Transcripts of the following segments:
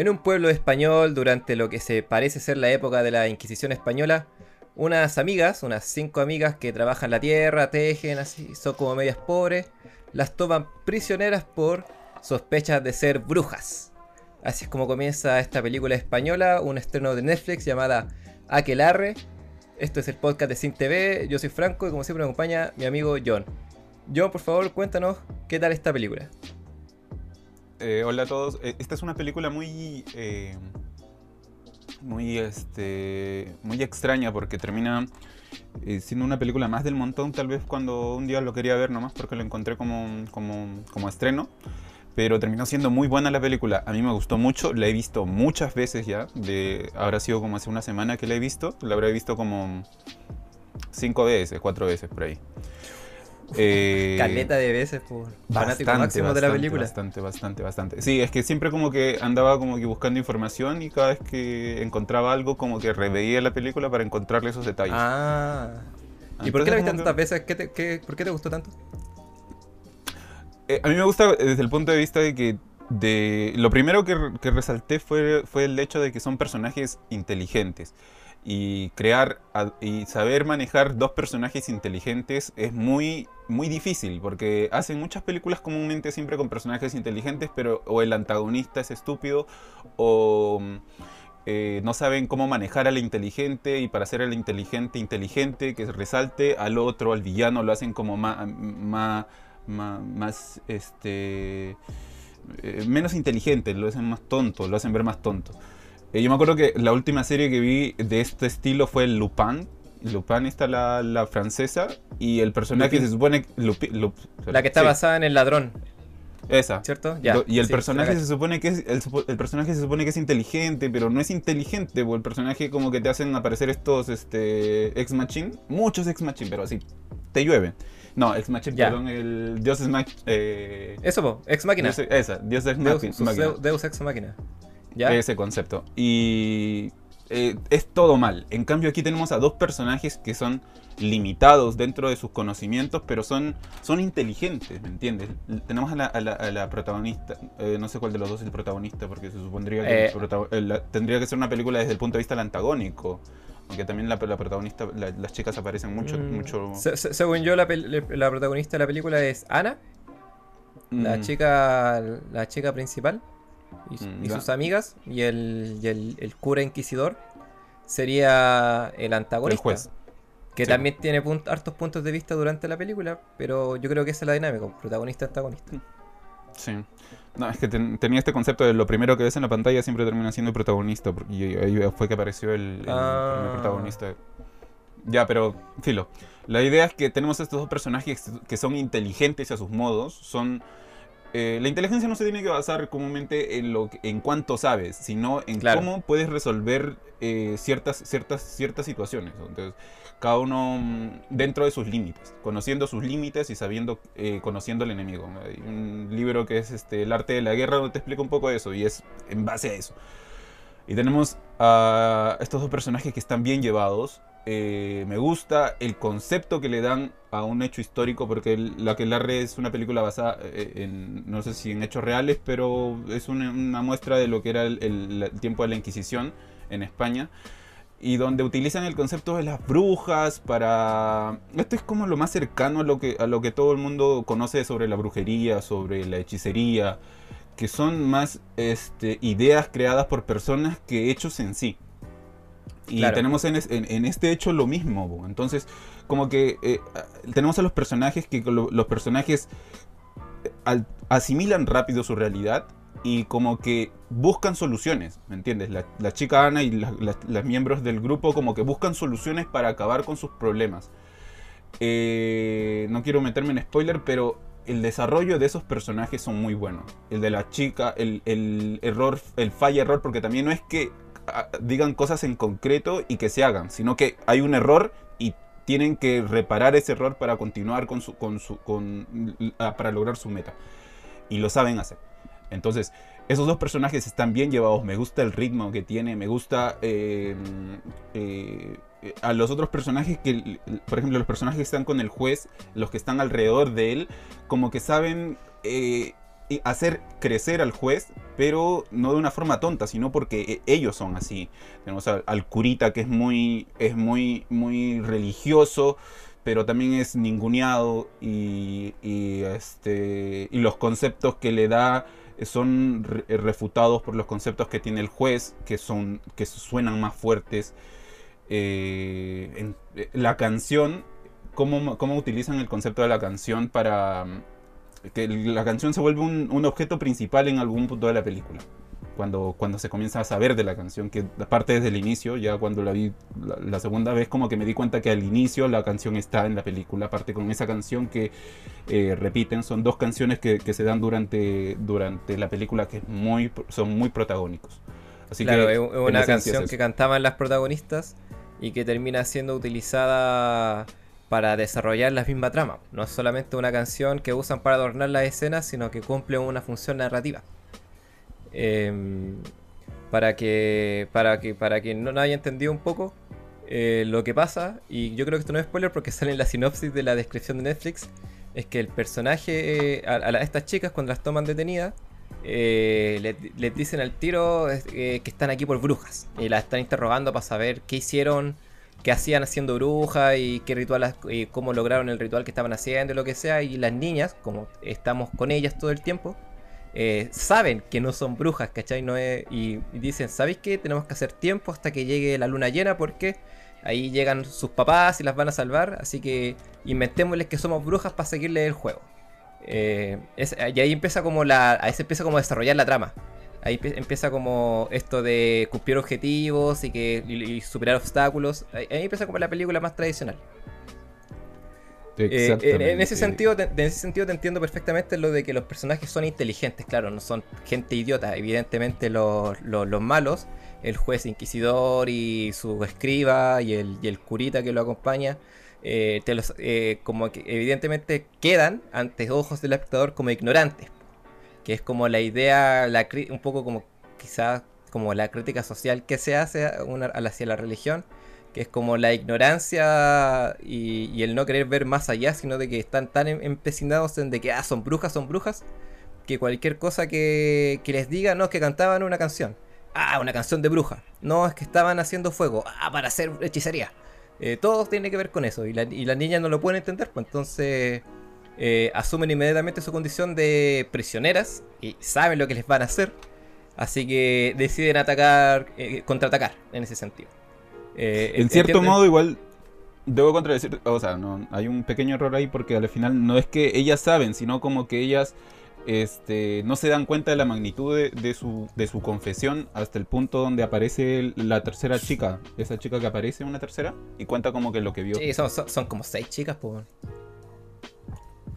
En un pueblo español, durante lo que se parece ser la época de la Inquisición española, unas amigas, unas cinco amigas que trabajan la tierra, tejen, así, son como medias pobres, las toman prisioneras por sospechas de ser brujas. Así es como comienza esta película española, un estreno de Netflix llamada Aquelarre. Esto es el podcast de Sin TV, yo soy Franco y como siempre me acompaña mi amigo John. John, por favor, cuéntanos qué tal esta película. Eh, hola a todos. Eh, esta es una película muy. Eh, muy, este, muy extraña porque termina siendo una película más del montón. Tal vez cuando un día lo quería ver nomás porque lo encontré como, como, como estreno. Pero terminó siendo muy buena la película. A mí me gustó mucho. La he visto muchas veces ya. De, habrá sido como hace una semana que la he visto. La habré visto como cinco veces, cuatro veces por ahí. Eh, Caleta de veces por fanático máximo de la película. Bastante, bastante, bastante. Sí, es que siempre como que andaba como que buscando información y cada vez que encontraba algo como que reveía la película para encontrarle esos detalles. Ah. ¿Y por qué la viste tantas veces? ¿Por qué te gustó tanto? Eh, a mí me gusta desde el punto de vista de que de, lo primero que, que resalté fue, fue el hecho de que son personajes inteligentes y crear y saber manejar dos personajes inteligentes es muy muy difícil porque hacen muchas películas comúnmente siempre con personajes inteligentes pero o el antagonista es estúpido o eh, no saben cómo manejar al inteligente y para hacer al inteligente inteligente que resalte al otro al villano lo hacen como más más, más, este eh, menos inteligente lo hacen más tonto lo hacen ver más tonto eh, yo me acuerdo que la última serie que vi de este estilo fue Lupin. Lupin está la, la francesa y el personaje se supone... la que está basada en el ladrón. Esa. ¿Cierto? Ya. Y el personaje se supone que es el, personaje se supone que es inteligente, pero no es inteligente, porque el personaje como que te hacen aparecer estos este ex machine, muchos ex machine, pero así te llueven. No, ex machine, perdón, el Dios ex eh, Eso, ex máquina. esa, Dios ex máquina. Deus ex máquina. Ese concepto. Y eh, es todo mal. En cambio aquí tenemos a dos personajes que son limitados dentro de sus conocimientos, pero son, son inteligentes, ¿me entiendes? Tenemos a la, protagonista, eh, no sé cuál de los dos es el protagonista, porque se supondría que eh. tendría que ser una película desde el punto de vista del antagónico. Aunque también la, protagonista, las chicas aparecen mucho. Mm. mucho... según yo, la, protagonista de la película es Ana, la, mm. chica, la chica principal y, mm, sus amigas, y, el, el, cura inquisidor sería el antagonista. El juez. Que también tiene hartos puntos de vista durante la película, pero yo creo que esa es la dinámica, protagonista-antagonista. Sí. No, es que tenía este concepto de lo primero que ves en la pantalla siempre termina siendo el protagonista, y ahí fue que apareció el, ah. protagonista. Ya, pero, filo. La idea es que tenemos estos dos personajes que son inteligentes a sus modos, son eh, la inteligencia no se tiene que basar comúnmente en, lo, en cuánto sabes, sino en cómo puedes resolver eh, ciertas, ciertas, ciertas situaciones. Entonces, cada uno mm, dentro de sus límites, conociendo sus límites y sabiendo, eh, conociendo al enemigo. Hay un libro que es este, El arte de la guerra donde te explica un poco eso y es en base a eso. Y tenemos a estos dos personajes que están bien llevados, eh, me gusta el concepto que le dan a un hecho histórico, porque La que Larre es una película basada eh, en, no sé si en hechos reales, pero es una, muestra de lo que era el, tiempo de la Inquisición en España. Y donde utilizan el concepto de las brujas para... Esto es como lo más cercano a lo que, todo el mundo conoce sobre la brujería, sobre la hechicería, que son más este, ideas creadas por personas que hechos en sí. Y tenemos en, este hecho lo mismo. Entonces, como que eh, tenemos a los personajes que los personajes eh, asimilan rápido su realidad y como que buscan soluciones, ¿me entiendes? La, chica Ana y las miembros del grupo como que buscan soluciones para acabar con sus problemas. Eh, no quiero meterme en spoiler, pero el desarrollo de esos personajes son muy buenos. El de la chica, el, el error, el falla error, porque también no es que digan cosas en concreto y que se hagan, sino que hay un error y tienen que reparar ese error para continuar con su, con su, con, para lograr su meta. Y lo saben hacer. Entonces, esos dos personajes están bien llevados. Me gusta el ritmo que tiene. Me gusta eh, eh, a los otros personajes que, por ejemplo, los personajes que están con el juez, los que están alrededor de él, como que saben eh, hacer crecer al juez, pero no de una forma tonta, sino porque e, ellos son así. Tenemos al, curita que es muy, es muy, muy religioso, pero también es ninguneado y, este, y los conceptos que le da son refutados por los conceptos que tiene el juez, que, son, que suenan más fuertes. Eh, en, eh, la canción, cómo, cómo utilizan el concepto de la canción para que la canción se vuelve un, objeto principal en algún punto de la película. Cuando, cuando se comienza a saber de la canción, que aparte desde el inicio, ya cuando la vi la, segunda vez, como que me di cuenta que al inicio la canción está en la película, aparte con esa canción que eh, repiten, son dos canciones que, se dan durante, durante la película que muy, son muy protagónicos. Así claro, que, es una canción que cantaban las protagonistas y que termina siendo utilizada para desarrollar la misma trama. No es solamente una canción que usan para adornar las escenas, sino que cumple una función narrativa. Em, para que para que para quien no haya entendido un poco eh, lo que pasa, y yo creo que esto no es spoiler porque sale en la sinopsis de la descripción de Netflix, es que el personaje, eh, a, estas chicas cuando las toman detenidas, eh, les, dicen al tiro que están aquí por brujas y las están interrogando para saber qué hicieron qué hacían haciendo brujas y qué ritual, cómo lograron el ritual que estaban haciendo lo que sea. Y las niñas, como estamos con ellas todo el tiempo, eh, saben que no son brujas, ¿cachai? No y, dicen, ¿sabéis qué? Tenemos que hacer tiempo hasta que llegue la luna llena porque ahí llegan sus papás y las van a salvar. Así que inventémosles que somos brujas para seguirle el juego. Eh, y ahí empieza como la. Ahí empieza como a desarrollar la trama. Ahí empieza como esto de cumplir objetivos y que superar obstáculos. Ahí, empieza como la película más tradicional. Eh, en, ese sentido, en ese sentido te entiendo perfectamente lo de que los personajes son inteligentes, claro, no son gente idiota. Evidentemente los, malos, el juez inquisidor y su escriba y el, y el curita que lo acompaña, eh, te los, eh, como que evidentemente quedan ante ojos del espectador como ignorantes que es como la idea, la, un poco como quizás como la crítica social que se hace hacia la religión, que es como la ignorancia y, el no querer ver más allá, sino de que están tan em, empecinados en de que ah, son brujas, son brujas, que cualquier cosa que, les diga, no, es que cantaban una canción. Ah, una canción de bruja. No, es que estaban haciendo fuego. Ah, para hacer hechicería. Eh, todo tiene que ver con eso. Y, la, y las niñas no lo pueden entender, pues entonces eh, asumen inmediatamente su condición de prisioneras y saben lo que les van a hacer. Así que deciden atacar, eh, contraatacar en ese sentido. Eh, en cierto modo, igual debo contradecir, o sea, no, hay un pequeño error ahí porque al final no es que ellas saben, sino como que ellas este, no se dan cuenta de la magnitud de, su, de su confesión hasta el punto donde aparece la tercera chica, esa chica que aparece una tercera y cuenta como que lo que vio. Sí, son, son, como seis chicas, pues.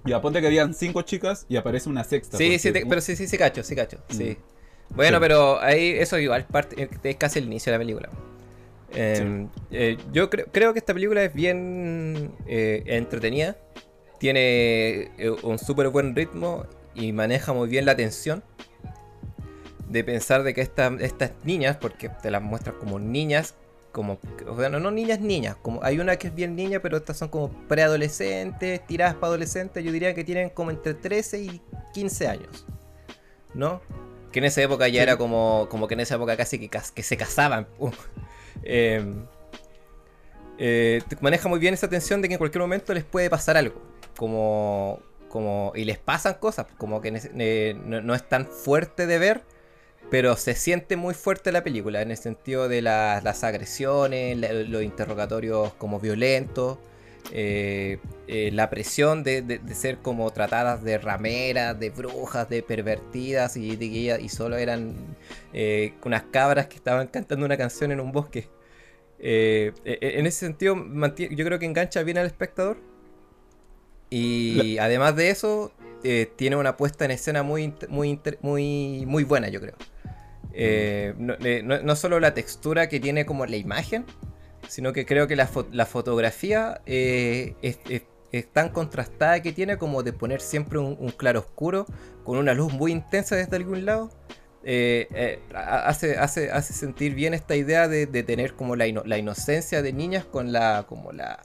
Y aponte que habían cinco chicas y aparece una sexta. Sí, sí, pero sí, sí, sí, cacho, sí, cacho. Sí. Mm. Bueno, pero ahí eso igual parte, es casi el inicio de la película. Em, eh, yo creo, creo que esta película es bien eh, entretenida. Tiene eh, un súper buen ritmo y maneja muy bien la tensión. De pensar de que estas niñas, porque te las muestras como niñas como, o sea, no, niñas, niñas, como hay una que es bien niña, pero estas son como preadolescentes, tiradas para adolescentes, yo diría que tienen como entre 13 y 15 años, ¿no? Que en esa época ya era como, como que en esa época casi que, que se casaban. Em, eh, maneja muy bien esa tensión de que en cualquier momento les puede pasar algo, como, como y les pasan cosas, como que eh, no es tan fuerte de ver, pero se siente muy fuerte la película en el sentido de las agresiones, los interrogatorios como violentos, eh, eh, la presión de, ser como tratadas de rameras, de brujas, de pervertidas y, de y solo eran eh, unas cabras que estaban cantando una canción en un bosque. en ese sentido, yo creo que engancha bien al espectador. Y además de eso, tiene una puesta en escena muy, muy, muy, muy buena, yo creo. Eh, no, solo la textura que tiene como la imagen, sino que creo que la, fotografía eh, es, tan contrastada que tiene como de poner siempre un, claro oscuro con una luz muy intensa desde algún lado. Eh, hace, hace, hace sentir bien esta idea de, tener como la, inocencia de niñas con la como la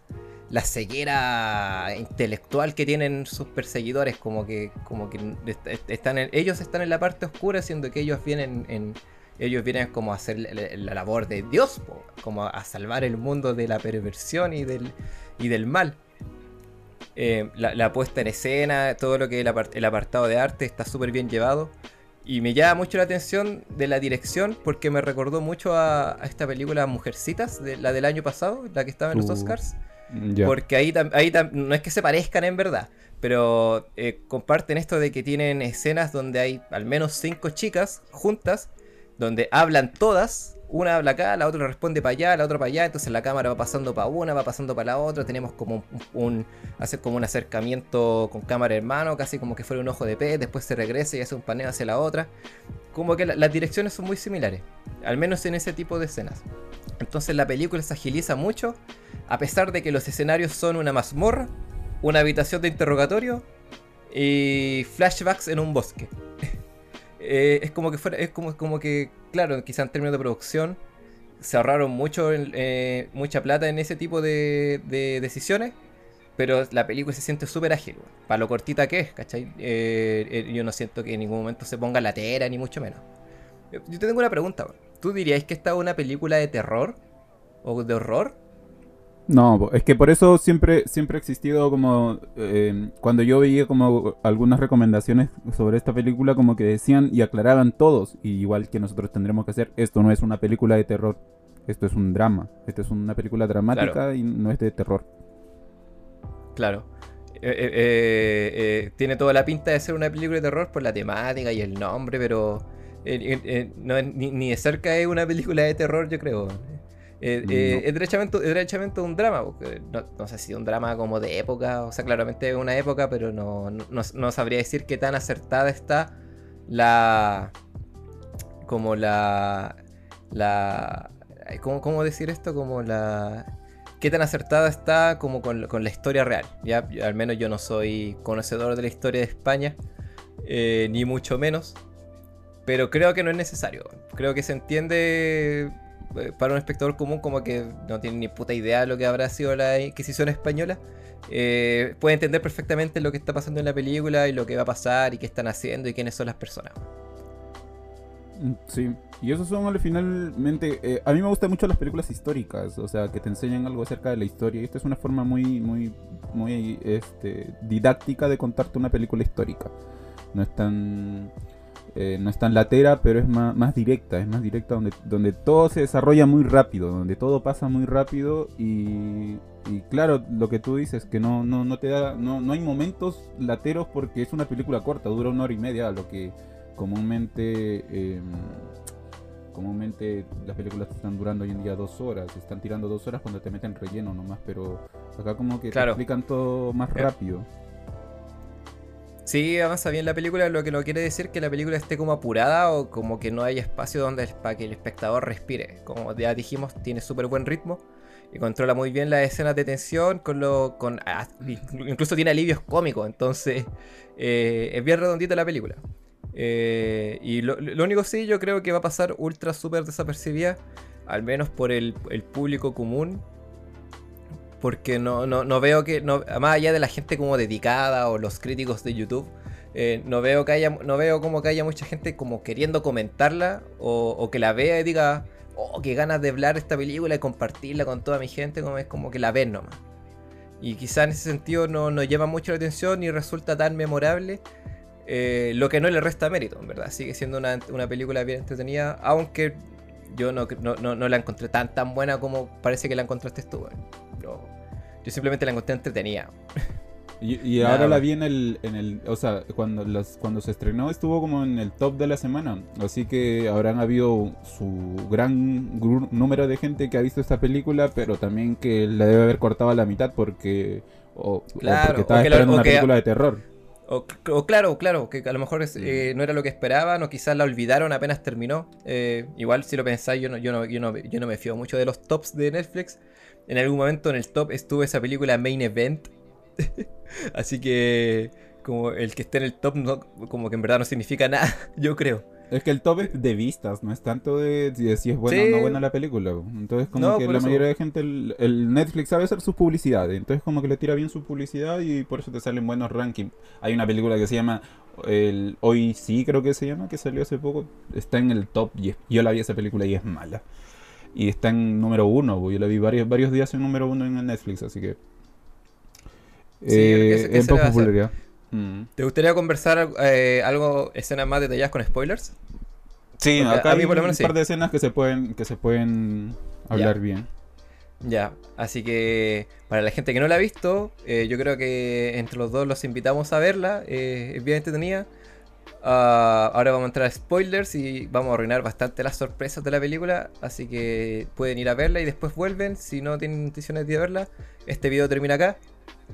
la ceguera intelectual que tienen sus perseguidores, como que, como que están ellos están en la parte oscura, siendo que ellos vienen en, ellos vienen como a hacer la, labor de Dios, como a salvar el mundo de la perversión y del, y del mal. Eh, la, puesta en escena, todo lo que es el, apartado de arte está súper bien llevado. Y me llama mucho la atención de la dirección porque me recordó mucho a, esta película Mujercitas, de, la del año pasado, la que estaba en los uh. Oscars. Porque ahí, ahí no es que se parezcan en verdad, pero eh, comparten esto de que tienen escenas donde hay al menos cinco chicas juntas, donde hablan todas, una habla acá, la otra responde para allá, la otra para allá, entonces la cámara va pasando para una, va pasando para la otra, tenemos como un, hace como un acercamiento con cámara en mano, casi como que fuera un ojo de pez, después se regresa y hace un paneo hacia la otra. Como que las direcciones son muy similares, al menos en ese tipo de escenas. Entonces la película se agiliza mucho, a pesar de que los escenarios son una mazmorra, una habitación de interrogatorio y flashbacks en un bosque. Eh, es como que fuera, es como, como que, claro, quizá en términos de producción se ahorraron mucho, eh, mucha plata en ese tipo de, decisiones, pero la película se siente súper ágil, para lo cortita que es, ¿cachai? Eh, yo no siento que en ningún momento se ponga la tera, ni mucho menos. Yo te tengo una pregunta, ¿tú dirías que esta es una película de terror? ¿O de horror? No, es que por eso siempre, siempre ha existido como... Eh, cuando yo veía como algunas recomendaciones sobre esta película, como que decían y aclaraban todos, y igual que nosotros tendremos que hacer, esto no es una película de terror, esto es un drama, esto es una película dramática y no es de terror. Claro. Eh, eh, tiene toda la pinta de ser una película de terror por la temática y el nombre, pero no, ni, ni de cerca es una película de terror, yo creo. Eh, eh, es, derechamente, derechamente, un drama, no, sé si un drama como de época, o sea, claramente es una época, pero no, no, sabría decir qué tan acertada está la. como la. la. ¿cómo, ¿Cómo decir esto? Como la. ¿Qué tan acertada está como con, la historia real? ¿ya? al menos yo no soy conocedor de la historia de España, eh, ni mucho menos. Pero creo que no es necesario. Creo que se entiende para un espectador común como que no tiene ni puta idea de lo que habrá sido la Inquisición española, eh, puede entender perfectamente lo que está pasando en la película y lo que va a pasar y qué están haciendo y quiénes son las personas. Mm, sí, y eso son finalmente... Eh, a mí me gustan mucho las películas históricas, o sea, que te enseñan algo acerca de la historia. Y esta es una forma muy, muy, muy este, didáctica de contarte una película histórica. No es tan eh, no es tan latera, pero es más, directa, es más directa donde, donde todo se desarrolla muy rápido, donde todo pasa muy rápido y, claro, lo que tú dices, que no, no, no te da, no, no hay momentos lateros porque es una película corta, dura una hora y media, lo que comúnmente... Em, comúnmente las películas están durando hoy en día dos horas, están tirando dos horas cuando te meten relleno nomás, pero acá como que te explican todo más eh, rápido. Sí, avanza bien la película, lo que no quiere decir que la película esté como apurada o como que no hay espacio donde para que el espectador respire. Como ya dijimos, tiene súper buen ritmo y controla muy bien las escenas de tensión, con lo, con, ah, incluso tiene alivios cómicos, entonces eh, es bien redondita la película. Eh, y lo, único sí, yo creo que va a pasar ultra súper desapercibida, al menos por el público común porque no, no, no veo que, no, más allá de la gente como dedicada o los críticos de YouTube, eh, no veo que haya, no veo como que haya mucha gente como queriendo comentarla o, que la vea y diga, oh, qué ganas de hablar esta película y compartirla con toda mi gente, como es como que la ven nomás. Y quizá en ese sentido no, no llama mucho la atención y resulta tan memorable, eh, lo que no le resta mérito, en verdad. Sigue siendo una, película bien entretenida, aunque yo no, no, la encontré tan tan buena como parece que la encontraste tú. Yo simplemente la encontré entretenida. Y, ahora la vi en el, en el o sea, cuando, las, cuando se estrenó estuvo como en el top de la semana, así que habrán habido su gran número de gente que ha visto esta película, pero también que la debe haber cortado a la mitad porque, o, porque estaba esperando una película de terror. O, claro, claro, que a lo mejor eh, no era lo que esperaban o quizás la olvidaron apenas terminó. Eh, igual si lo pensáis, yo no, yo, no, yo, no, yo no me fío mucho de los tops de Netflix en algún momento en el top estuvo esa película Main Event. Así que como el que esté en el top no, como que en verdad no significa nada, yo creo. Es que el top es de vistas, no es tanto de, si es buena o no buena la película. Entonces, como que la mayoría de gente, el, Netflix sabe hacer sus publicidades. Entonces, como que le tira bien su publicidad y por eso te salen buenos rankings. Hay una película que se llama el Hoy Sí, creo que se llama, que salió hace poco. Está en el top y yo la vi esa película y es mala. Y está en número uno, yo la vi varios, varios días en número uno en el Netflix, así que. Eh, es poco popularidad. Mm. ¿Te gustaría conversar eh, algo, escenas más detalladas con spoilers? Sí, acá hay un par de escenas que se pueden, que se pueden hablar bien. Ya, así que para la gente que no la ha visto, eh, yo creo que entre los dos los invitamos a verla. Eh, es bien entretenida. Ah, ahora vamos a entrar a spoilers y vamos a arruinar bastante las sorpresas de la película. Así que pueden ir a verla y después vuelven. Si no tienen intenciones de verla, este video termina acá.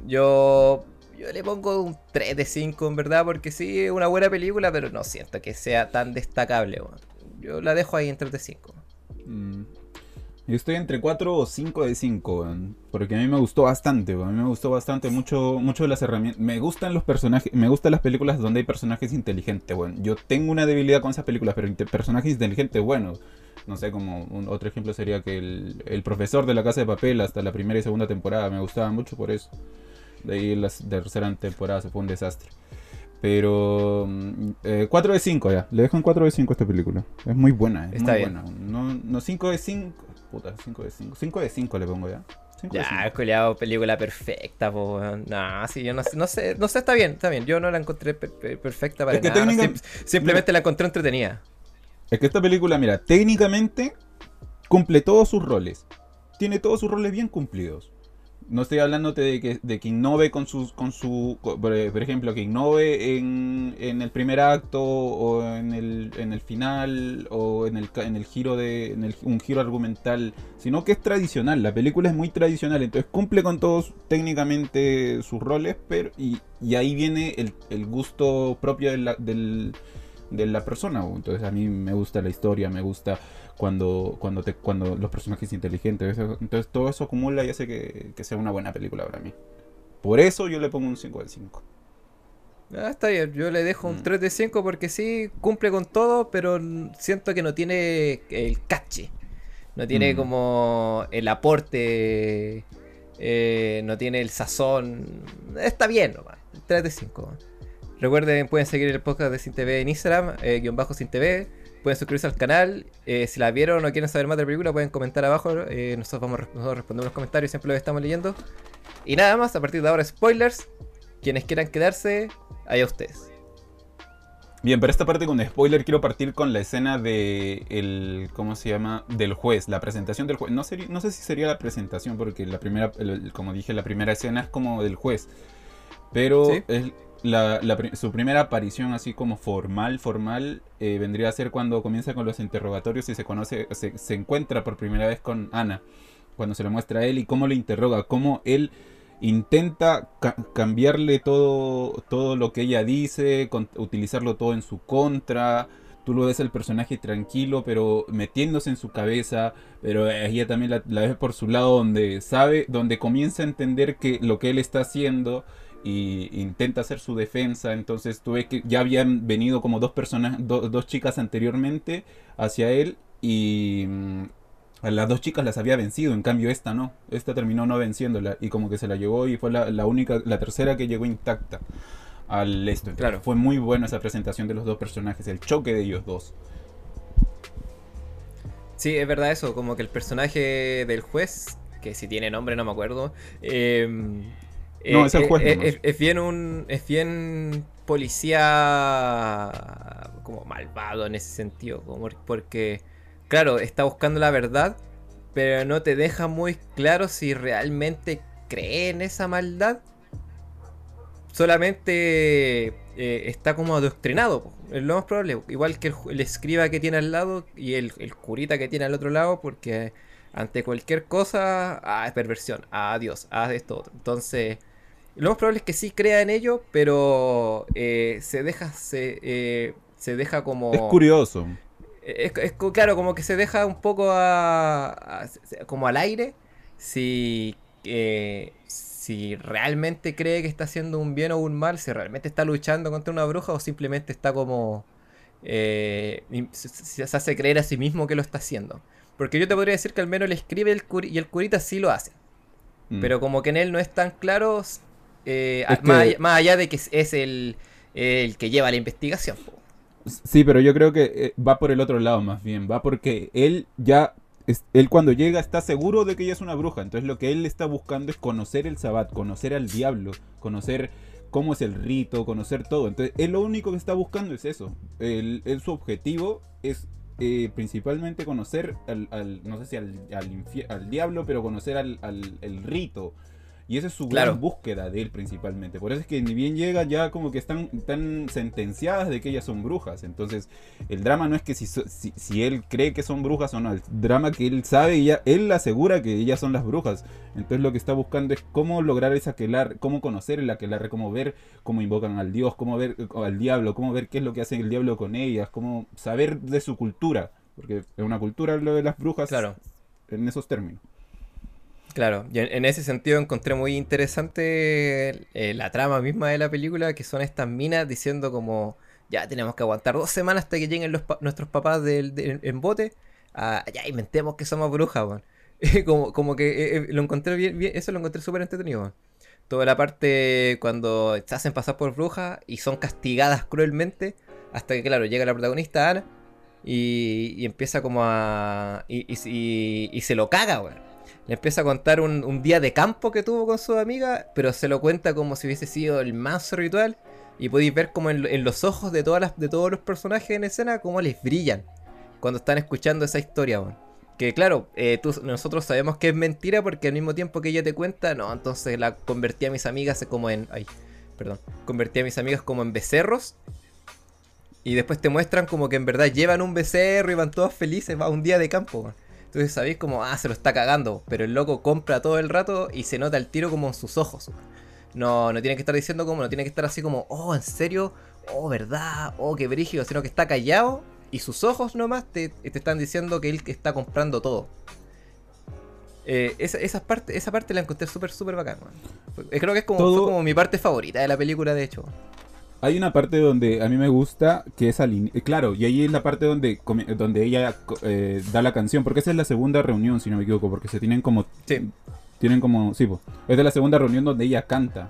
Yo yo le pongo un 3 de 5 en verdad, porque sí, es una buena película, pero no siento que sea tan destacable. Yo la dejo ahí en 3 de 5. Mm. Yo estoy entre 4 o 5 de 5, porque a mí me gustó bastante, a mí me gustó bastante mucho, mucho de las herramientas. Me gustan los personajes, me gustan las películas donde hay personajes inteligentes, bueno. Yo tengo una debilidad con esas películas, pero personajes inteligentes, bueno. No sé, como otro ejemplo sería que el, el profesor de la casa de papel hasta la primera y segunda temporada me gustaba mucho por eso. De ahí la tercera temporada se fue un desastre. Pero 4 mm, eh, de 5 ya. Le dejo en 4 de 5 esta película. Es muy buena. Es Está muy bien. buena. No, no 5 de 5. Puta, 5 de 5. 5 de 5 le pongo ya. Ya, coleado, película perfecta, po, No, sí, yo no, no, sé, no sé, está bien, está bien. Yo no la encontré perfecta para nada. simplemente la encontré entretenida. Es que esta película, mira, técnicamente cumple todos sus roles. Tiene todos sus roles bien cumplidos. No estoy hablando de que, de que innove con sus, con su, por ejemplo, que innove en, en el primer acto o en el, en el final o en el, en el giro de, un giro argumental, sino que es tradicional. La película es muy tradicional, entonces cumple con todos técnicamente sus roles, pero y, y ahí viene el, el gusto propio de la, del, de la persona. Entonces a mí me gusta la historia, me gusta cuando, cuando, te, cuando los personajes inteligentes. Entonces todo eso acumula y hace que, sea una buena película para mí. Por eso yo le pongo un 5 de 5. Ah, está bien, yo le dejo un 3 mm. de 5 porque sí, cumple con todo, pero siento que no tiene el cache. No tiene mm. como el aporte, eh, no tiene el sazón. Está bien nomás, 3 de 5. Recuerden, pueden seguir el podcast de Sin TV en Instagram, eh, guion bajo Sin TV Pueden suscribirse al canal. Eh, si la vieron o quieren saber más de la película, pueden comentar abajo. Eh, nosotros vamos a responder los comentarios, siempre los estamos leyendo. Y nada más, a partir de ahora, spoilers. Quienes quieran quedarse, allá ustedes. Bien, para esta parte con spoiler quiero partir con la escena de el ¿cómo se llama? del juez, la presentación del juez. No, no sé si sería la presentación porque la primera como dije, la primera escena es como del juez. Pero su primera aparición así como formal, formal, eh, vendría a ser cuando comienza con los interrogatorios y se conoce, se, encuentra por primera vez con Ana, cuando se le muestra a él y cómo le interroga, cómo él intenta cambiarle todo, todo lo que ella dice, utilizarlo todo en su contra. Tú lo ves el personaje tranquilo, pero metiéndose en su cabeza, pero ella también la, la ves por su lado donde sabe, donde comienza a entender que lo que él está haciendo y intenta hacer su defensa. Entonces tú ves que ya habían venido como dos personas, dos chicas anteriormente hacia él y mm, a las dos chicas las había vencido, en cambio esta no, esta terminó no venciéndola y como que se la llevó y fue la, única, la tercera que llegó intacta al esto. claro. Fue muy buena esa presentación de los dos personajes, el choque de ellos dos. Sí, es verdad eso, como que el personaje del juez, que si tiene nombre no me acuerdo, eh, no, es el eh, juez. Eh, es, bien un. Es bien policía. como malvado en ese sentido. Como porque. Claro, está buscando la verdad. Pero no te deja muy claro si realmente cree en esa maldad. Solamente eh, está como adoctrinado. Es lo más probable. Igual que el, escriba que tiene al lado y el, el, curita que tiene al otro lado. Porque ante cualquier cosa, ah, es perversión, ah, Dios, ah, esto. Entonces, lo más probable es que sí crea en ello, pero eh, se deja se, eh, se deja como... Es curioso. Es, claro, como que se deja un poco a, como al aire si, eh, si realmente cree que está haciendo un bien o un mal, si realmente está luchando contra una bruja o simplemente está como eh, se, hace creer a sí mismo que lo está haciendo. Porque yo te podría decir que al menos le escribe el y el curita sí lo hace. Mm. Pero como que en él no es tan claro, eh, más, allá, de que es el, que lleva la investigación. Sí, pero yo creo que eh, va por el otro lado más bien. Va porque él ya él cuando llega está seguro de que ella es una bruja. Entonces lo que él está buscando es conocer el sabbat, conocer al diablo, conocer cómo es el rito, conocer todo. Entonces él lo único que está buscando es eso. Él, su objetivo es eh, principalmente conocer al, no sé si al, al, diablo, pero conocer al, el rito y esa es su gran búsqueda de él principalmente. Por eso es que ni bien llega ya como que están, tan sentenciadas de que ellas son brujas. Entonces el drama no es que si, si, él cree que son brujas o no. El drama que él sabe, y él asegura que ellas son las brujas. Entonces lo que está buscando es cómo lograr esa aquelarre, cómo conocer el aquelarre, cómo ver cómo invocan al dios, cómo ver al diablo, cómo ver qué es lo que hace el diablo con ellas, cómo saber de su cultura. Porque es una cultura lo de las brujas claro. en esos términos. Claro, y en, ese sentido encontré muy interesante eh, la trama misma de la película, que son estas minas diciendo como, ya tenemos que aguantar dos semanas hasta que lleguen nuestros papás del, en bote, ah, ya inventemos que somos brujas, como, como que eh, eh, lo encontré bien, eso lo encontré súper entretenido. Toda la parte cuando se hacen pasar por brujas y son castigadas cruelmente, hasta que, claro, llega la protagonista Ana y, empieza como a... y, y se lo caga, weón le empieza a contar un, día de campo que tuvo con su amiga, pero se lo cuenta como si hubiese sido el más ritual. Y podéis ver como en, los ojos de, todas las, de todos los personajes en escena, como les brillan cuando están escuchando esa historia, Que claro, eh, nosotros sabemos que es mentira porque al mismo tiempo que ella te cuenta, no, entonces la convertí a mis amigas como en. Ay, perdón. Convertí a mis amigas como en becerros. Y después te muestran como que en verdad llevan un becerro y van todos felices, va un día de campo, entonces sabéis como, ah, se lo está cagando. Pero el loco compra todo el rato y se nota el tiro como en sus ojos. No, no tiene que estar diciendo como, no tiene que estar así como, oh, en serio, oh, verdad, oh, qué brígido, sino que está callado y sus ojos nomás te, te están diciendo que él está comprando todo. Eh, esa, esa, parte, esa parte la encontré súper, súper bacán. Creo que es como, como mi parte favorita de la película, de hecho. Hay una parte donde a mí me gusta que es al eh, Claro, y ahí es la parte donde, donde ella eh, da la canción, porque esa es la segunda reunión, si no me equivoco, porque se tienen como. Sí. Tienen como. Sí, es de la segunda reunión donde ella canta.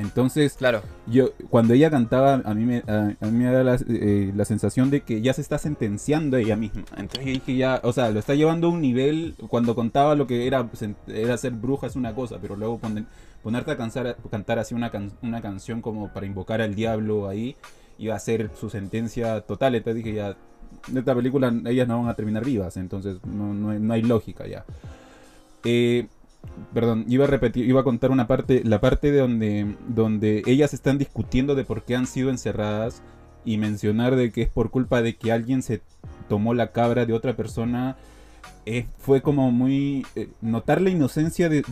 Entonces, claro. yo cuando ella cantaba, a mí me, a, mí me da eh, la, sensación de que ya se está sentenciando ella misma. Entonces yo dije ya, o sea, lo está llevando a un nivel, cuando contaba lo que era, era ser bruja es una cosa, pero luego ponen, ponerte a, cansar, cantar así una, una canción como para invocar al diablo ahí, iba a ser su sentencia total. Entonces dije ya, en esta película ellas no van a terminar vivas, entonces no, no, hay lógica ya. Eh, perdón, iba a repetir, iba a contar una parte, la parte de donde, donde ellas están discutiendo de por qué han sido encerradas y mencionar de que es por culpa de que alguien se tomó la cabra de otra persona eh, fue como muy... Eh, notar la inocencia de,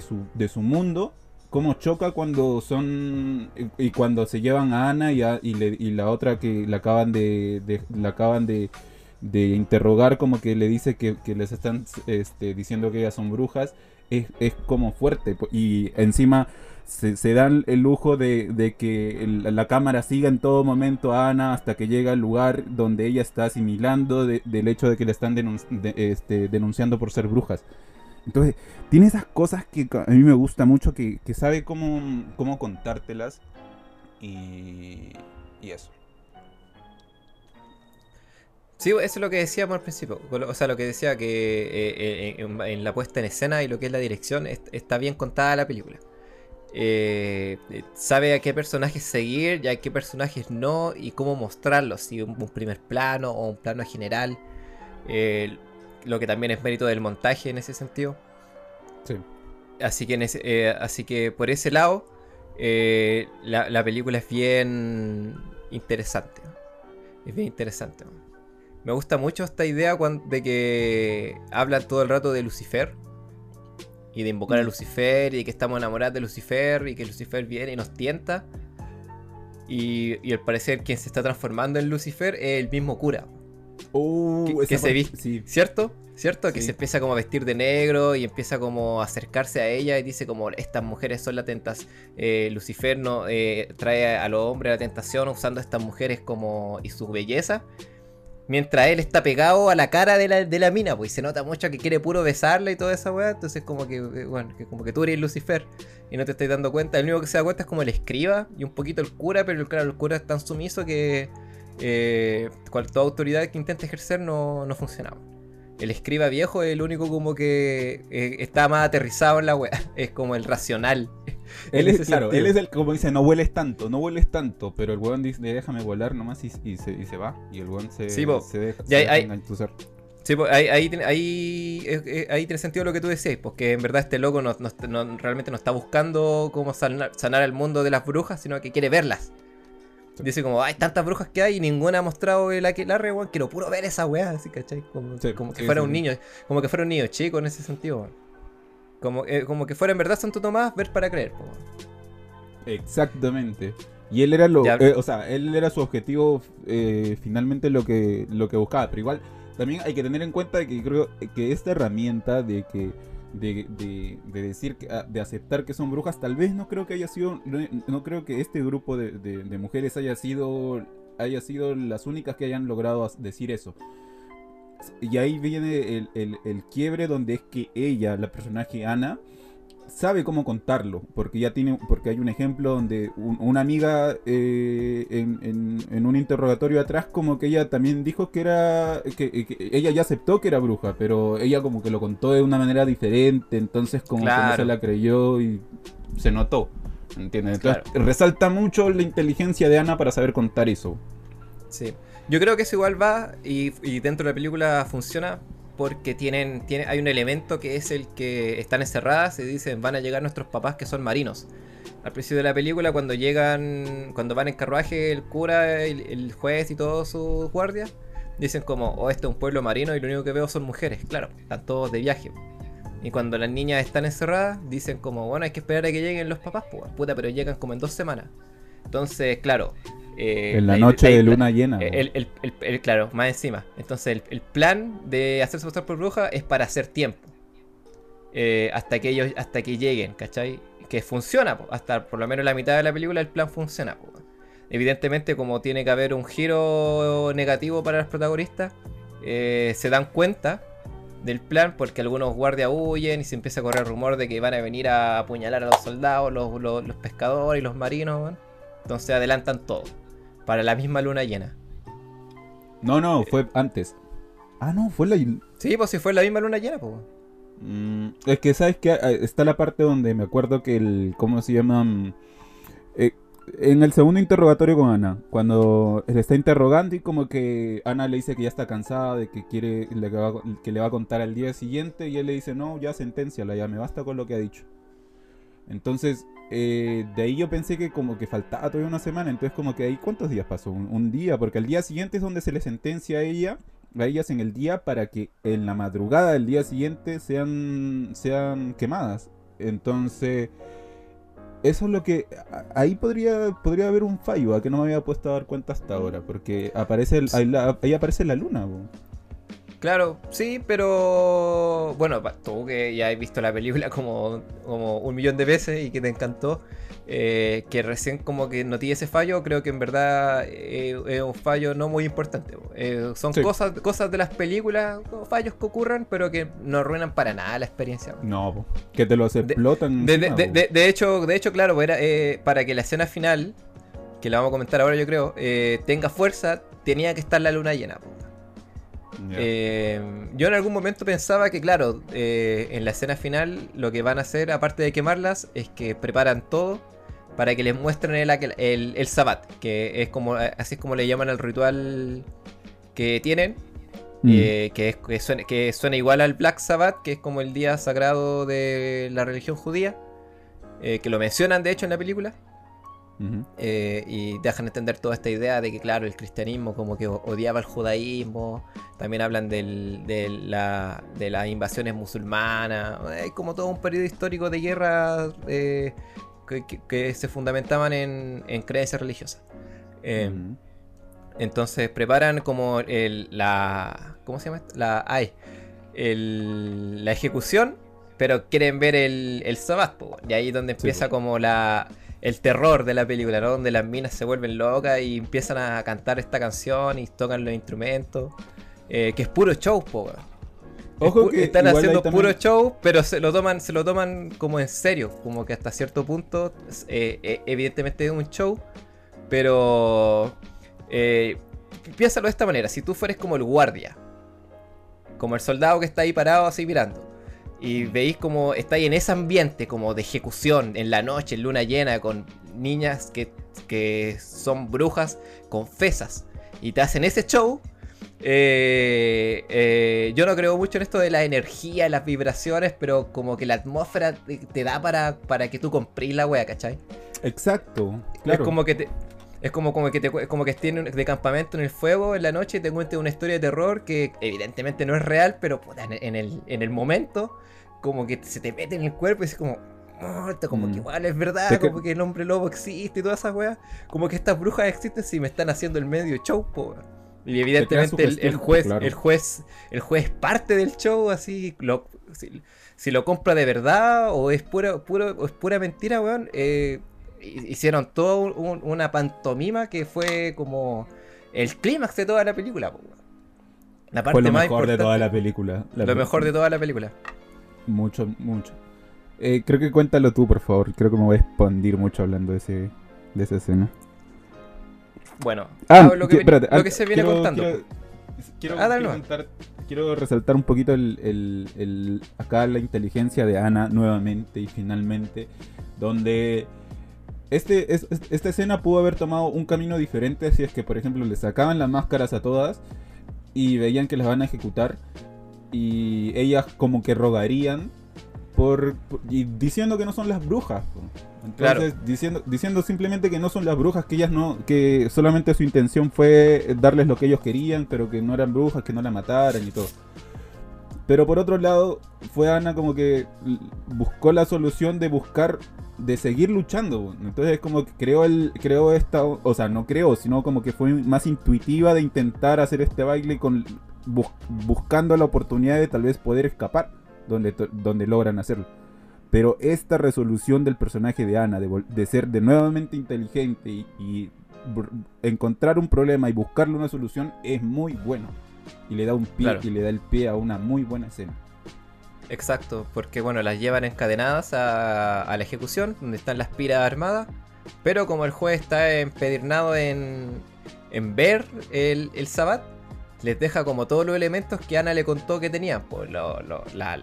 su, mundo, cómo choca cuando son... y cuando se llevan a Ana y, y, la otra que la acaban de... la acaban de, interrogar como que le dice que, les están este, diciendo que ellas son brujas, es, es como fuerte. Y encima se, dan el lujo de, que la cámara siga en todo momento a Ana hasta que llega al lugar donde ella está asimilando del hecho de que le están este, denunciando por ser brujas. Entonces, tiene esas cosas que a mí me gusta mucho, que, sabe cómo, cómo contártelas y, y eso. Sí, eso es lo que decíamos al principio. O sea, lo que decía que eh, eh, en, la puesta en escena y lo que es la dirección está bien contada la película. Eh, sabe a qué personajes seguir y a qué personajes no y cómo mostrarlos, si un, primer plano o un plano general, lo que también es mérito del montaje en ese sentido. Así que, eh, así que por ese lado, la, película es bien interesante. Es bien interesante. Me gusta mucho esta idea de que hablan todo el rato de Lucifer y de invocar a mm. Lucifer y que estamos enamorados de Lucifer y que Lucifer viene y nos tienta. Y, al parecer quien se está transformando en Lucifer es el mismo cura. Uh, que, que se viste, sí. ¿cierto? ¿Cierto? Que se empieza como a vestir de negro y empieza como a acercarse a ella y dice como estas mujeres son la tentación. Lucifer no eh, trae a los hombres la tentación usando a estas mujeres como y su belleza. Mientras él está pegado a la cara de la, de la mina, pues y se nota mucho que quiere puro besarla y toda esa weá. Entonces como que, eh, bueno, que como que tú eres Lucifer y no te estás dando cuenta. El único que se da cuenta es como el escriba y un poquito el cura, pero claro, el cura es tan sumiso que eh, cual toda autoridad que intenta ejercer no, no funcionaba. El escriba viejo es el único como que eh, está más aterrizado en la wea. Es como el racional. Él es, claro, él es el como dice, no hueles tanto, no hueles tanto, pero el weón dice, déjame volar nomás y, y se, y se va. Y el weón se, Sí, se deja, se hay- deja hay-. Sí, pues ahí, ahí, tiene- ahí, eh, eh, ahí tiene sentido lo que tú decías, porque en verdad este loco no, no- no- realmente no está buscando cómo sanar, sanar el mundo de las brujas, sino que quiere verlas. Dice como, hay tantas brujas que hay y ninguna ha mostrado el aquelarre, weón, quiero puro ver esa weá, así, ¿cachai? Como, Sí, como que sí, fuera sí, un niño, como que fuera un niño chico en ese sentido, weón. Como, eh, como que fuera en verdad Santo Tomás, ver para creer, po. Exactamente. Y él era lo, eh, o sea, él era su objetivo eh, finalmente lo que, lo que buscaba. Pero igual también hay que tener en cuenta que creo que esta herramienta de que de, de- de decir que, ah, de aceptar que son brujas, tal vez no creo que haya sido, no, no creo que este grupo de, de- mujeres haya sido haya sido las únicas que hayan logrado decir eso. Y ahí viene el, el- el quiebre donde es que ella, la personaje Ana, sabe cómo contarlo, porque ya tiene, porque hay un ejemplo donde un- una amiga eh, en, en- en un interrogatorio atrás como que ella también dijo que era, que, que ella ya aceptó que era bruja, pero ella como que lo contó de una manera diferente, entonces como que no Claro. se la creyó y se notó, ¿entiendes? Entonces resalta mucho la inteligencia de Ana para saber contar eso. Sí. Yo creo que eso igual va y, dentro de la película funciona porque tienen, tiene, hay un elemento que es el que están encerradas y dicen van a llegar nuestros papás que son marinos. Al principio de la película cuando llegan, cuando van en carruaje el cura, el, el juez y todos sus guardias, dicen como, oh, este es un pueblo marino y lo único que veo son mujeres. Claro, están todos de viaje. Y cuando las niñas están encerradas, dicen como, bueno, hay que esperar a que lleguen los papás, pues, puta, pero llegan como en dos semanas. Entonces, claro. Eh, en la la- noche la- de luna llena. el, el- el- el- claro, más encima. Entonces, el, plan de hacerse pasar por bruja es para hacer tiempo. Eh, hasta que ellos, hasta que lleguen, ¿cachai? Que funciona, po. hasta por lo menos la mitad de la película el plan funciona. po. Evidentemente, como tiene que haber un giro negativo para los protagonistas, eh, se dan cuenta del plan porque algunos guardias huyen y se empieza a correr rumor de que van a venir a apuñalar a los soldados, los, los- los pescadores y los marinos. Entonces adelantan todo para la misma luna llena. No, no, fue antes. Ah, no, fue la... Sí, pues si fue la misma luna llena, pues. Mm, es que sabes que está la parte donde me acuerdo que el cómo se llama Mm, eh, en el segundo interrogatorio con Ana cuando le está interrogando y como que Ana le dice que ya está cansada de que quiere le va, que le va a contar al día siguiente y él le dice no ya sentenciala ya me basta con lo que ha dicho entonces eh, de ahí yo pensé que como que faltaba todavía una semana entonces como que ahí cuántos días pasó un, día porque al día siguiente es donde se le sentencia a ella a ellas en el día para que en la madrugada del día siguiente sean, sean quemadas. Entonces, eso es lo que... Ahí podría, podría haber un fallo, a que no me había puesto a dar cuenta hasta ahora, porque aparece el- ahí, la- ahí aparece la luna. Claro, sí, pero bueno, tú que ya has visto la película como, como un millón de veces y que te encantó, eh, que recién como que noté ese fallo, creo que en verdad eh, es un fallo no muy importante. po. Eh, son Sí. cosas, cosas de las películas, fallos que ocurren, pero que no arruinan para nada la experiencia. No, po, que te los explotan. De, de- encima, de- po. de- de hecho, de hecho, claro, era, eh, para que la escena final, que la vamos a comentar ahora yo creo, eh, tenga fuerza, tenía que estar la luna llena. po. Eh, yo en algún momento pensaba que, claro, eh, en la escena final lo que van a hacer, aparte de quemarlas, es que preparan todo para que les muestren el, el, el sabbat, que es como, así es como le llaman al ritual que tienen, Mm. eh, que, es, que, suena, que suena igual al Black Sabbath, que es como el día sagrado de la religión judía, eh, que lo mencionan de hecho en la película. Eh, y dejan entender toda esta idea de que, claro, el cristianismo como que odiaba el judaísmo. También hablan del- de, la- de las invasiones musulmanas. Hay como todo un periodo histórico de guerra eh, que, que- que se fundamentaban en, en creencias religiosas. Eh. Entonces preparan como el, la... ¿Cómo se llama? La... Ay, el, la ejecución, pero quieren ver el, el Sabbath, po, y ahí es donde empieza como la el terror de la película, ¿no? Donde las minas se vuelven locas y empiezan a cantar esta canción y tocan los instrumentos. Eh, que es puro show, po. Ojo que están haciendo puro show, pero se lo toman, se lo toman como en serio, como que hasta cierto punto, eh, eh, evidentemente es un show, pero piénsalo de esta manera: si tú fueres como el guardia, como el soldado que está ahí parado así mirando, y veis como estáis en ese ambiente como de ejecución en la noche, en luna llena, con niñas que, que son brujas confesas. Y te hacen ese show. Eh, eh, yo no creo mucho en esto de la energía, las vibraciones, pero como que la atmósfera te, da para, para que tú compres la wea, ¿cachai? Exacto. Claro. Es como que te, es como, como que te, como que estés de campamento en el fuego en la noche y te cuente una historia de terror que evidentemente no es real, pero en, el, en el momento como que se te mete en el cuerpo y es como, como que mm. igual es verdad, como que... el hombre lobo existe y todas esas weas. Como que estas brujas existen si me están haciendo el medio show, po. Y evidentemente el, juez, el juez, el juez parte del show, así, lo, si, lo compra de verdad o es pura, puro, es pura mentira, weón. Eh, hicieron toda una pantomima que fue como el clímax de toda la película, po. La parte lo mejor de toda la película. lo mejor de toda la película. Mucho, mucho. Eh, creo que cuéntalo tú, por favor. Creo que me voy a expandir mucho hablando de, ese, de esa escena. Bueno, ah, lo, que, se viene contando. Quiero, ah, quiero, resaltar un poquito el, el, acá la inteligencia de Ana nuevamente y finalmente, donde este, es, esta escena pudo haber tomado un camino diferente si es que, por ejemplo, le sacaban las máscaras a todas y veían que las van a ejecutar y ellas como que rogarían por, y diciendo que no son las brujas. Entonces, diciendo, diciendo simplemente que no son las brujas, que ellas no, que solamente su intención fue darles lo que ellos querían, pero que no eran brujas, que no la mataran y todo. Pero por otro lado, fue Ana como que buscó la solución de buscar, de seguir luchando. Entonces como que creó, el, creó esta, o sea, no creó, sino como que fue más intuitiva de intentar hacer este baile con, buscando la oportunidad de tal vez poder escapar donde, donde logran hacerlo. Pero esta resolución del personaje de Ana, de, ser de nuevamente inteligente y, encontrar un problema y buscarle una solución, es muy bueno. Y le da un pie y le da el pie a una muy buena escena. Exacto, porque bueno, las llevan encadenadas a, la ejecución, donde están las piras armadas. Pero como el juez está empedernado en, en ver el, el Sabbat, les deja como todos los elementos que Ana le contó que tenían, pues la,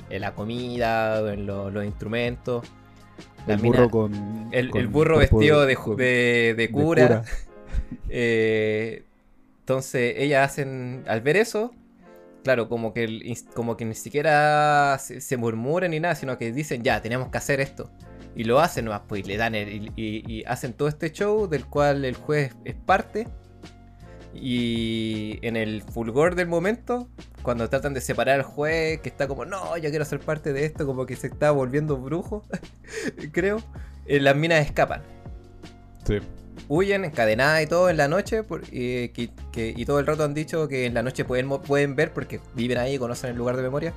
la, comida, los instrumentos. El burro, con, el, burro vestido de, de, cura. Eh, entonces ellas hacen, al ver eso, claro, como que, como que ni siquiera se, murmuran ni nada, sino que dicen, ya, tenemos que hacer esto. Y lo hacen nomás, pues, y le dan y hacen todo este show del cual el juez es parte y en el fulgor del momento, cuando tratan de separar al juez, que está como, no, yo quiero ser parte de esto, como que se está volviendo brujo, creo, eh, las minas escapan. Sí. Huyen encadenadas y todo en la noche, y todo el rato han dicho que en la noche pueden, pueden ver, porque viven ahí y conocen el lugar de memoria,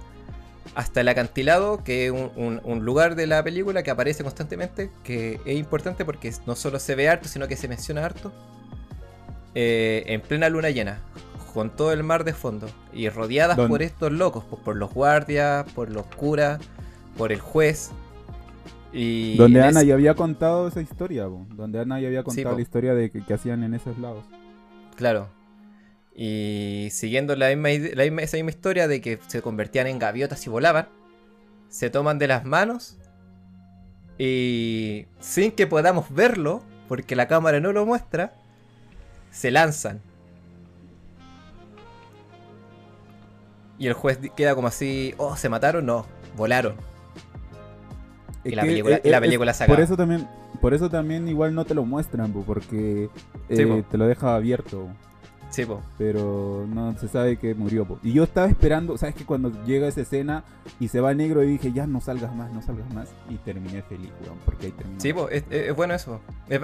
hasta el acantilado, que es un, lugar de la película que aparece constantemente, que es importante porque no solo se ve harto, sino que se menciona harto eh, en plena luna llena, con todo el mar de fondo, y rodeadas por estos locos, pues, por los guardias, por los curas, por el juez. Y donde Ana ya había contado esa historia, donde Ana ya había contado la historia de que, hacían en esos lados. Claro. Y siguiendo la misma, la misma, esa misma historia de que se convertían en gaviotas y volaban, se toman de las manos y sin que podamos verlo, porque la cámara no lo muestra, se lanzan. Y el juez queda como así, oh, ¿se mataron? No, volaron. Y la, película, y la película se Por eso también, por eso también igual no te lo muestran, porque eh, te lo deja abierto. Sí, po. Pero no se sabe que murió. Po. Y yo estaba esperando, ¿sabes que Cuando llega esa escena y se va negro y dije, ya no salgas más, no salgas más. Y terminé feliz, weón, porque ahí terminó. Sí, po, es, bueno eso. Es,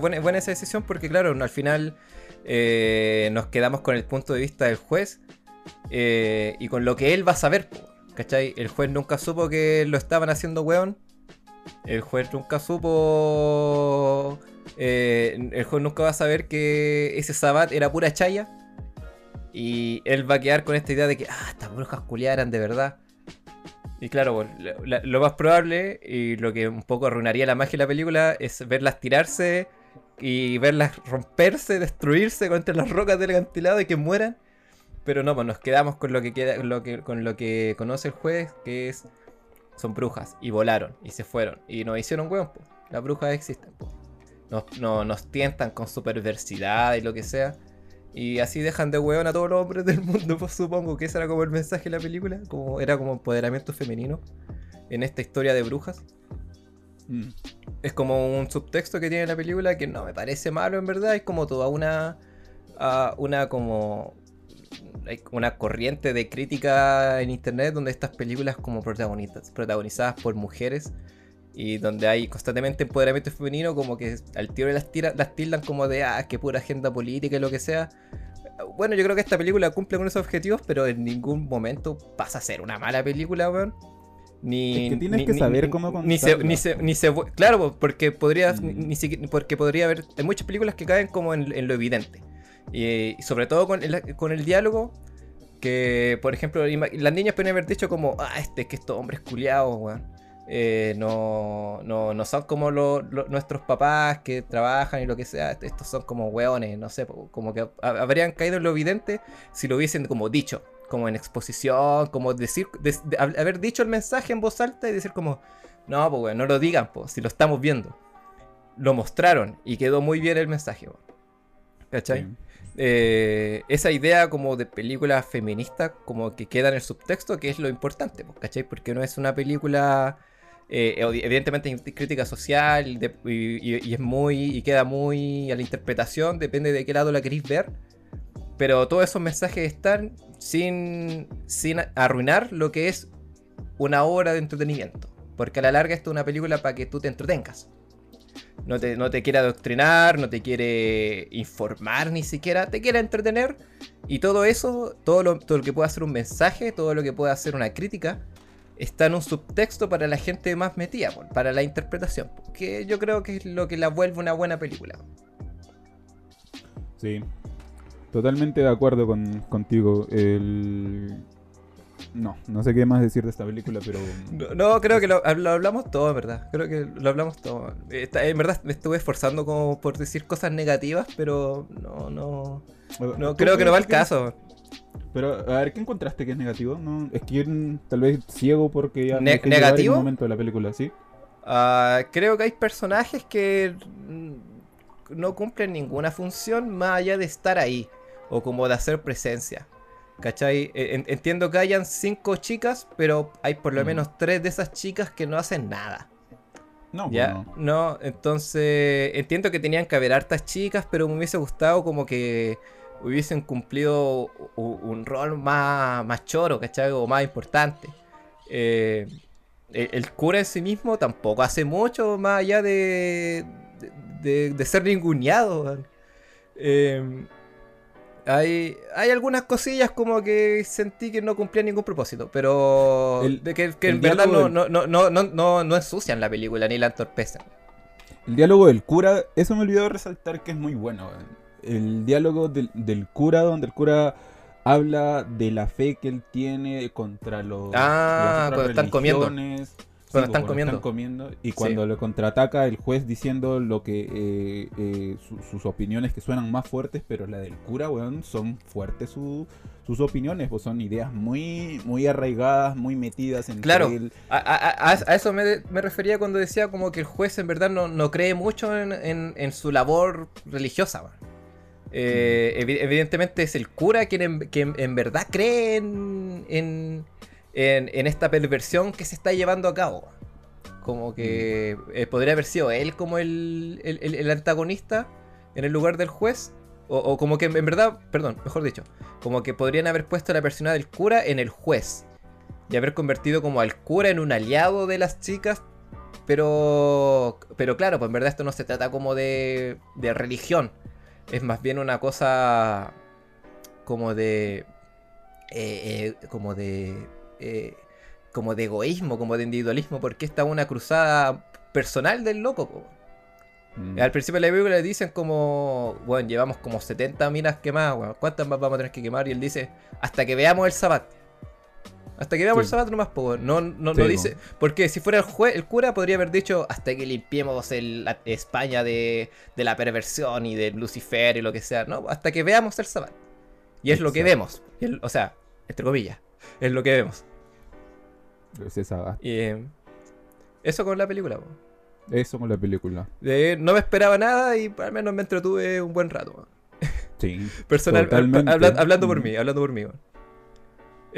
buena, buena, esa decisión porque, claro, al final eh, nos quedamos con el punto de vista del juez eh, y con lo que él va a saber, ¿cachai? El juez nunca supo que lo estaban haciendo weón. El juez nunca supo... Eh, el juez nunca va a saber que ese Sabat era pura chaya. Y él va a quedar con esta idea de que, ah, estas brujas culiadas de verdad. Y claro, lo más probable y lo que un poco arruinaría la magia de la película es verlas tirarse y verlas romperse, destruirse contra las rocas del acantilado y que mueran. Pero no, pues nos quedamos con lo que queda, con lo que conoce el juez, que es son brujas y volaron y se fueron y nos hicieron huevos. Las brujas existen. Nos, no, nos tientan con su perversidad y lo que sea. Y así dejan de hueón a todos los hombres del mundo, pues supongo que ese era como el mensaje de la película, como era como empoderamiento femenino en esta historia de brujas. Mm. Es como un subtexto que tiene la película que no me parece malo en verdad, es como toda una una como una corriente de crítica en internet donde estas películas como protagonistas, protagonizadas por mujeres y donde hay constantemente empoderamiento femenino, como que al tiro las, tira, las tildan como de, ah, que pura agenda política y lo que sea. Bueno, yo creo que esta película cumple con esos objetivos, pero en ningún momento pasa a ser una mala película, weón. Ni, es que tienes que saber cómo ni se, ni se, ni se, Claro, porque podría, mm. ni, porque podría haber... Hay muchas películas que caen como en, lo evidente. Y, sobre todo con el, con el diálogo, que, por ejemplo, las niñas pueden haber dicho como, ah, este, que estos hombres culiados, weón. Eh, no, no, no, son como nuestros papás que trabajan y lo que sea. Estos son como hueones, no sé, como que habrían caído en lo evidente si lo hubiesen como dicho, como en exposición, como decir, haber dicho el mensaje en voz alta y decir como, no, pues no lo digan, pues, si lo estamos viendo. Lo mostraron y quedó muy bien el mensaje, ¿cachai? Eh, esa idea como de película feminista, como que queda en el subtexto, que es lo importante, ¿cachai? Porque no es una película eh, evidentemente crítica social y, es muy y queda muy a la interpretación, depende de qué lado la queréis ver. Pero todos esos mensajes están sin, sin arruinar lo que es una obra de entretenimiento. Porque a la larga esto es una película para que tú te entretengas. No te, no te quiere adoctrinar, no te quiere informar ni siquiera, te quiere entretener. Y todo eso, todo lo, todo lo que pueda ser un mensaje, todo lo que pueda ser una crítica, está en un subtexto para la gente más metida, para la interpretación, que yo creo que es lo que la vuelve una buena película. Sí, totalmente de acuerdo con, contigo. El... No, no sé qué más decir de esta película, pero... No, creo que lo, hablamos todo, ¿verdad? Creo que lo hablamos todo. en verdad me estuve esforzando como por decir cosas negativas, pero no, no... No creo que no va el caso. Pero, a ver, ¿qué encontraste que es negativo? No, es que tal vez ciego porque ya negativo el momento de la película, ¿sí? Ah, creo que hay personajes que no cumplen ninguna función más allá de estar ahí o como de hacer presencia. ¿Cachai? E, entiendo que hayan cinco chicas, pero hay por lo menos tres de esas chicas que no hacen nada. No, ¿Ya? Pues no. no, entonces entiendo que tenían que haber hartas chicas, pero me hubiese gustado como que hubiesen cumplido un rol más, más choro, ¿cachai? O más importante. Eh, el, cura en sí mismo tampoco hace mucho más allá de, de, ser ninguneado. Eh, hay, hay algunas cosillas como que sentí que no cumplían ningún propósito, pero de que, en verdad no, no, no, no, no, ensucian la película ni la entorpecen. El diálogo del cura, eso me olvidó resaltar que es muy bueno el diálogo del, del, cura, donde el cura habla de la fe que él tiene contra los. Ah, cuando están comiendo. Cuando están, comiendo. comiendo. Y cuando lo contraataca el juez diciendo lo que eh, eh, sus opiniones que suenan más fuertes, pero la del cura, weón, son fuertes sus opiniones, pues son ideas muy, muy arraigadas, muy metidas en Claro, a, eso me, refería cuando decía como que el juez en verdad no, no cree mucho en, en, en su labor religiosa, weón. Eh, evidentemente es el cura quien en, verdad cree en, esta perversión que se está llevando a cabo. Como que mm. eh, podría haber sido él como el, antagonista en el lugar del juez. O, como que en verdad, perdón, mejor dicho, como que podrían haber puesto la persona del cura en el juez. Y haber convertido como al cura en un aliado de las chicas. Pero, pero claro, pues en verdad esto no se trata como de, de religión es más bien una cosa como de. eh, eh, como de. eh, como de egoísmo, como de individualismo, porque esta es una cruzada personal del loco. po. Mm. Al principio de la película le dicen como, bueno, llevamos como 70 minas quemadas, weón. ¿Cuántas más vamos a tener que quemar? Y él dice, hasta que veamos el Sabbat. Hasta que veamos Sí. el Sabbat nomás, weón. No, no, Sí, no dice. Porque si fuera el, jue- el cura, podría haber dicho, hasta que limpiemos el- la España de, de la perversión y de Lucifer y lo que sea. No, hasta que veamos el Sabbat. Y es lo que vemos. El- o sea, entre comillas, es lo que vemos. Es esa- Y eh, eso con la película, po. Eso con la película. No me esperaba nada y al menos me entretuve un buen rato. Sí. Personal, habla- hablando por mí, hablando por mí.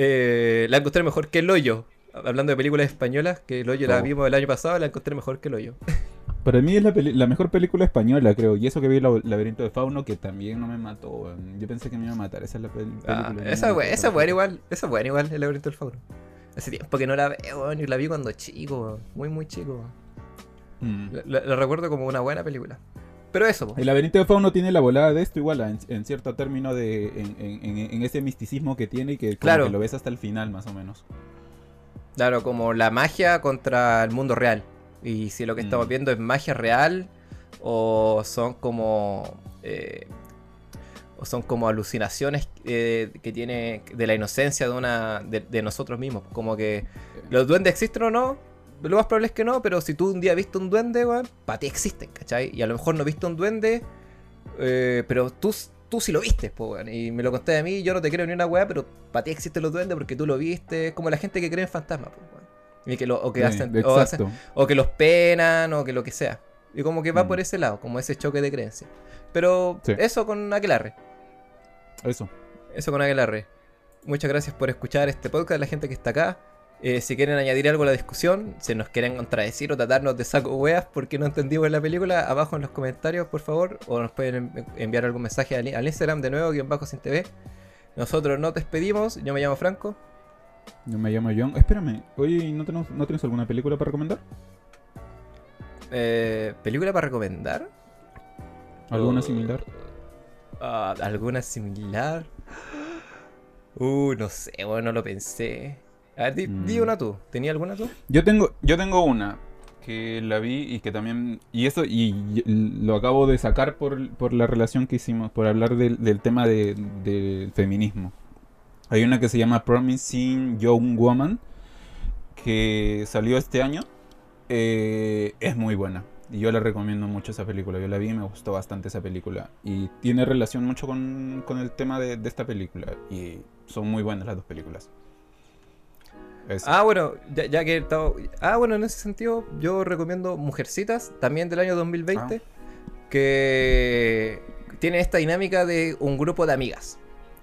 Eh, la encontré mejor que El Hoyo. Hablando de películas españolas, que El Hoyo la Oh. vimos el año pasado, la encontré mejor que El Hoyo. Para mí es la, mejor película española, creo. Y eso que vi el laberinto de Fauno, que también no me mató. Yo pensé que me iba a matar. Esa es la pel- película. Ah, esa buena, esa buena igual, esa buena igual, El laberinto del fauno. Hace tiempo que no la veo, y la vi cuando chico, muy muy chico. Mm. La, la- la recuerdo como una buena película. Pero eso, po. El laberinto de Fauno tiene la volada de esto igual, en, en cierto término de. En, en- ese misticismo que tiene y que, Claro. que lo ves hasta el final, más o menos. Claro, como la magia contra el mundo real. Y si lo que estamos Mm. viendo es magia real o son como eh, o son como alucinaciones eh, que tiene de la inocencia de una de, de nosotros mismos. Como que los duendes existen o no. Lo más probable es que no, pero si tú un día viste un duende, weón, para ti existen, ¿cachai? Y a lo mejor no viste un duende, eh, pero tú, tú sí lo viste, po, weón. Y me lo conté a mí, yo no te creo ni una weá, pero para ti existen los duendes porque tú lo viste. Es como la gente que cree en fantasmas, po, weón. Y que lo, o que Sí, hacen, o, hacen- exacto. o que los penan, o que lo que sea. Y como que va Mm. por ese lado, como ese choque de creencias. Pero Sí. eso con Aquelarre. Eso. Eso con Aquelarre. Muchas gracias por escuchar este podcast, la gente que está acá. Eh, si quieren añadir algo a la discusión, si nos quieren contradecir o tratarnos de saco weas porque no entendimos la película, abajo en los comentarios, por favor, o nos pueden en- enviar algún mensaje al, al Instagram de nuevo, guion bajo sin TV. Nosotros nos despedimos, yo me llamo Franco. Yo me llamo John. Espérame, oye, ¿no, tenemos, ¿no tienes alguna película para recomendar? Eh, ¿Película para recomendar? ¿Alguna Oh. similar? Ah, ¿Alguna similar? Uh, no sé, bueno, no lo pensé. A ver, di, di Mm. una tú. ¿Tenía alguna tú? Yo tengo, yo tengo una que la vi y que también. Y eso, y, y lo acabo de sacar por, por la relación que hicimos, por hablar del, del tema de- del feminismo. Hay una que se llama Promising Young Woman, que salió este año. Eh, es muy buena. Y yo la recomiendo mucho esa película. Yo la vi y me gustó bastante esa película. Y tiene relación mucho con, con el tema de, de esta película. Y son muy buenas las dos películas. Eso. Ah, bueno, ya, ya que he estado... Ah, bueno, en ese sentido, yo recomiendo Mujercitas, también del año 2020, que tiene esta dinámica de un grupo de amigas.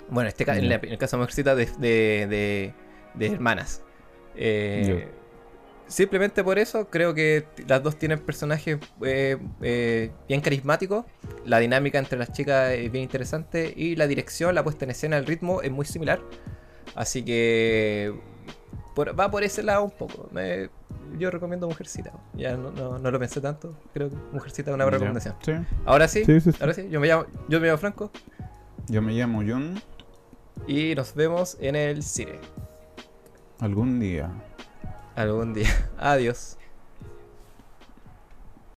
Bueno, este en, la- en el caso de Mujercitas, de, de, de- de hermanas. Eh, Simplemente por eso creo que las dos tienen personajes eh, eh, bien carismáticos. La dinámica entre las chicas es bien interesante. Y la dirección, la puesta en escena, el ritmo es muy similar. Así que por- va por ese lado un poco. Me- yo recomiendo Mujercita. Ya no, no- no lo pensé tanto. Creo que Mujercita es una buena recomendación. Sí. Ahora sí, sí. ahora sí. Yo me llamo, yo me llamo Franco. Yo me llamo John. Y nos vemos en el cine. Algún día. Algún día. Adiós.